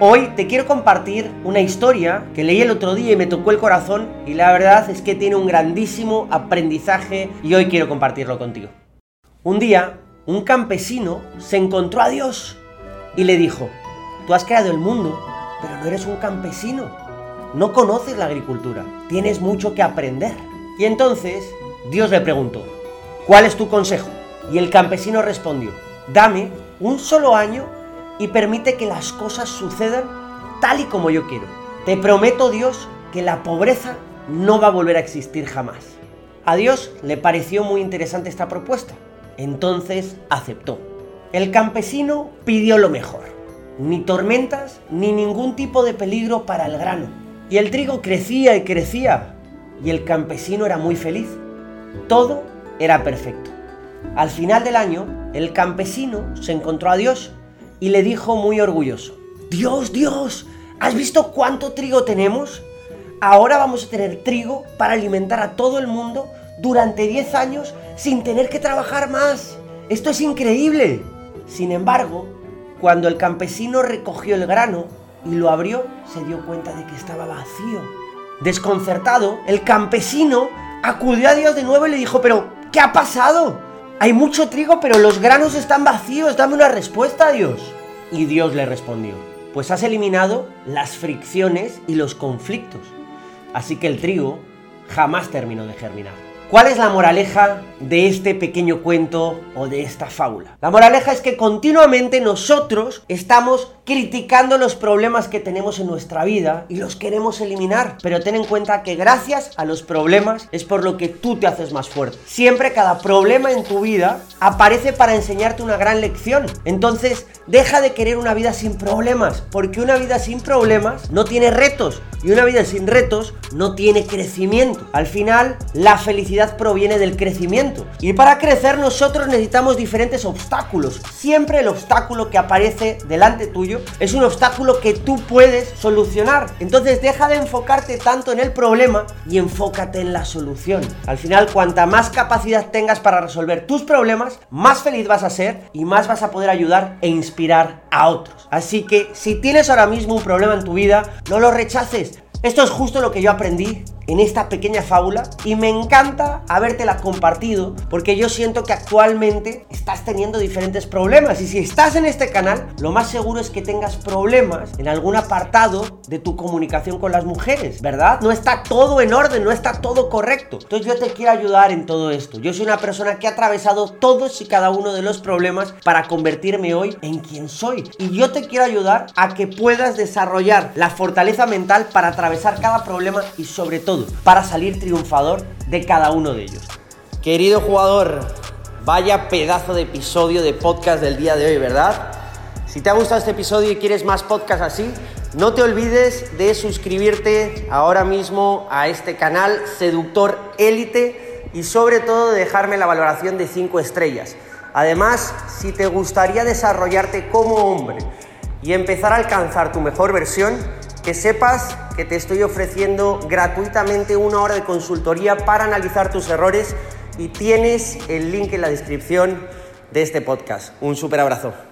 Hoy te quiero compartir una historia que leí el otro día y me tocó el corazón y la verdad es que tiene un grandísimo aprendizaje y hoy quiero compartirlo contigo. Un día, un campesino se encontró a Dios y le dijo, tú has creado el mundo, pero no eres un campesino, no conoces la agricultura, tienes mucho que aprender. Y entonces Dios le preguntó, ¿cuál es tu consejo? Y el campesino respondió, dame un solo año y permite que las cosas sucedan tal y como yo quiero. Te prometo, Dios, que la pobreza no va a volver a existir jamás. A Dios le pareció muy interesante esta propuesta, entonces aceptó. El campesino pidió lo mejor, ni tormentas ni ningún tipo de peligro para el grano. Y el trigo crecía y crecía, y el campesino era muy feliz. Todo era perfecto. Al final del año, el campesino se encontró a Dios y le dijo muy orgulloso, Dios, Dios, ¿has visto cuánto trigo tenemos? Ahora vamos a tener trigo para alimentar a todo el mundo durante 10 años sin tener que trabajar más. Esto es increíble. Sin embargo, cuando el campesino recogió el grano y lo abrió, se dio cuenta de que estaba vacío. Desconcertado, el campesino acudió a Dios de nuevo y le dijo, pero, ¿qué ha pasado? Hay mucho trigo, pero los granos están vacíos. Dame una respuesta, Dios. Y Dios le respondió, pues has eliminado las fricciones y los conflictos. Así que el trigo jamás terminó de germinar. ¿Cuál es la moraleja de este pequeño cuento o de esta fábula? La moraleja es que continuamente nosotros estamos criticando los problemas que tenemos en nuestra vida y los queremos eliminar. Pero ten en cuenta que gracias a los problemas es por lo que tú te haces más fuerte. Siempre cada problema en tu vida aparece para enseñarte una gran lección. Entonces, deja de querer una vida sin problemas, porque una vida sin problemas no tiene retos y una vida sin retos no tiene crecimiento. Al final, la felicidad proviene del crecimiento. Y para crecer nosotros necesitamos diferentes obstáculos. Siempre el obstáculo que aparece delante tuyo es un obstáculo que tú puedes solucionar. Entonces deja de enfocarte tanto en el problema y enfócate en la solución. Al final, cuanta más capacidad tengas para resolver tus problemas, más feliz vas a ser y más vas a poder ayudar e inspirar a otros. Así que si tienes ahora mismo un problema en tu vida, no lo rechaces esto es justo lo que yo aprendí en esta pequeña fábula y me encanta habértela compartido porque yo siento que actualmente estás teniendo diferentes problemas y si estás en este canal lo más seguro es que tengas problemas en algún apartado de tu comunicación con las mujeres, ¿verdad? No está todo en orden, no está todo correcto. Entonces yo te quiero ayudar en todo esto. Yo soy una persona que ha atravesado todos y cada uno de los problemas para convertirme hoy en quien soy y yo te quiero ayudar a que puedas desarrollar la fortaleza mental para atravesar cada problema y sobre todo para salir triunfador de cada uno de ellos. Querido jugador, vaya pedazo de episodio de podcast del día de hoy, ¿verdad? Si te ha gustado este episodio y quieres más podcast así, no te olvides de suscribirte ahora mismo a este canal Seductor Élite y sobre todo de dejarme la valoración de 5 estrellas. Además, si te gustaría desarrollarte como hombre y empezar a alcanzar tu mejor versión, que sepas que te estoy ofreciendo gratuitamente una hora de consultoría para analizar tus errores y tienes el link en la descripción de este podcast. Un súper abrazo.